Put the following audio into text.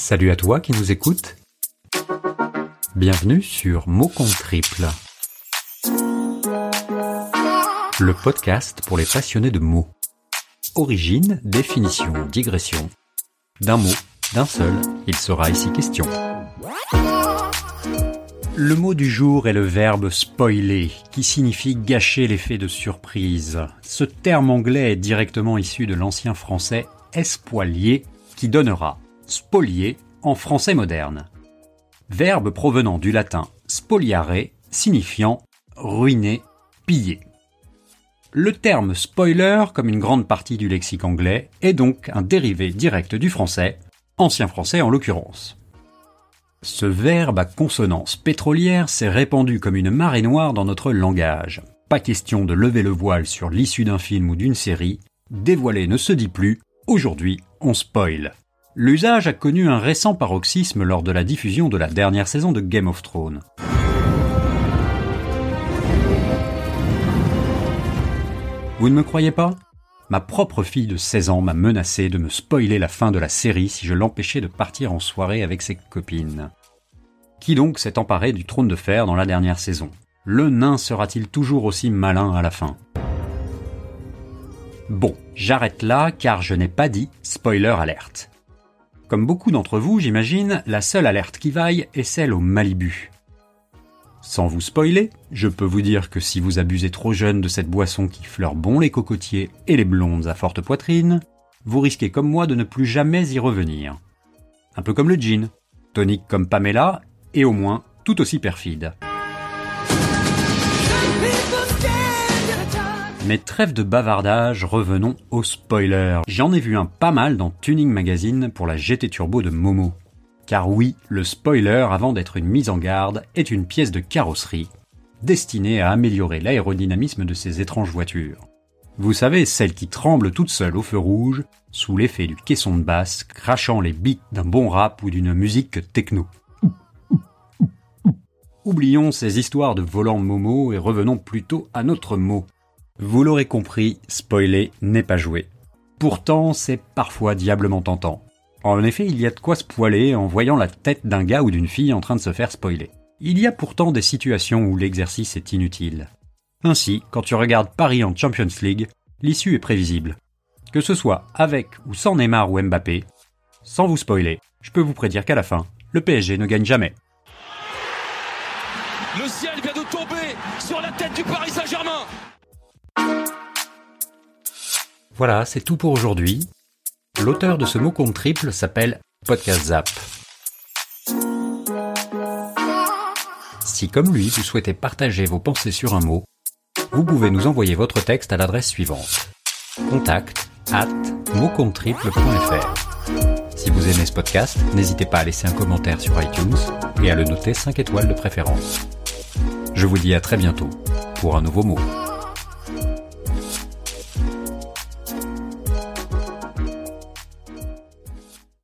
Salut à toi qui nous écoutes. Bienvenue sur Mots compte triple. Le podcast pour les passionnés de mots. Origine, définition, digression. D'un mot, d'un seul, il sera ici question. Le mot du jour est le verbe spoiler, qui signifie gâcher l'effet de surprise. Ce terme anglais est directement issu de l'ancien français espoilier, qui donnera spolier en français moderne. Verbe provenant du latin spoliare, signifiant ruiner, piller. Le terme spoiler, comme une grande partie du lexique anglais, est donc un dérivé direct du français, ancien français en l'occurrence. Ce verbe à consonance pétrolière s'est répandu comme une marée noire dans notre langage. Pas question de lever le voile sur l'issue d'un film ou d'une série, dévoiler ne se dit plus, aujourd'hui on spoil. L'usage a connu un récent paroxysme lors de la diffusion de la dernière saison de Game of Thrones. Vous ne me croyez pas? Ma propre fille de 16 ans m'a menacé de me spoiler la fin de la série si je l'empêchais de partir en soirée avec ses copines. Qui donc s'est emparé du trône de fer dans la dernière saison? Le nain sera-t-il toujours aussi malin à la fin? Bon, j'arrête là car je n'ai pas dit spoiler alerte. Comme beaucoup d'entre vous, j'imagine, la seule alerte qui vaille est celle au Malibu. Sans vous spoiler, je peux vous dire que si vous abusez trop jeune de cette boisson qui fleure bon les cocotiers et les blondes à forte poitrine, vous risquez comme moi de ne plus jamais y revenir. Un peu comme le gin, tonique comme Pamela, et au moins tout aussi perfide. Mais trêve de bavardage, revenons au spoiler. J'en ai vu un pas mal dans Tuning Magazine pour la GT Turbo de Momo. Car oui, le spoiler, avant d'être une mise en garde, est une pièce de carrosserie, destinée à améliorer l'aérodynamisme de ces étranges voitures. Vous savez, celle qui tremble toute seule au feu rouge, sous l'effet du caisson de basse, crachant les beats d'un bon rap ou d'une musique techno. Oublions ces histoires de volants Momo et revenons plutôt à notre mot, vous l'aurez compris, spoiler n'est pas joué. Pourtant, c'est parfois diablement tentant. En effet, il y a de quoi se poiler en voyant la tête d'un gars ou d'une fille en train de se faire spoiler. Il y a pourtant des situations où l'exercice est inutile. Ainsi, quand tu regardes Paris en Champions League, l'issue est prévisible. Que ce soit avec ou sans Neymar ou Mbappé, sans vous spoiler, je peux vous prédire qu'à la fin, le PSG ne gagne jamais. Le ciel vient de tomber sur la tête du Paris Saint-Germain voilà, c'est tout pour aujourd'hui. L'auteur de ce mot compte triple s'appelle Podcast Zap. Si comme lui, vous souhaitez partager vos pensées sur un mot, vous pouvez nous envoyer votre texte à l'adresse suivante. Contact at Si vous aimez ce podcast, n'hésitez pas à laisser un commentaire sur iTunes et à le noter 5 étoiles de préférence. Je vous dis à très bientôt pour un nouveau mot.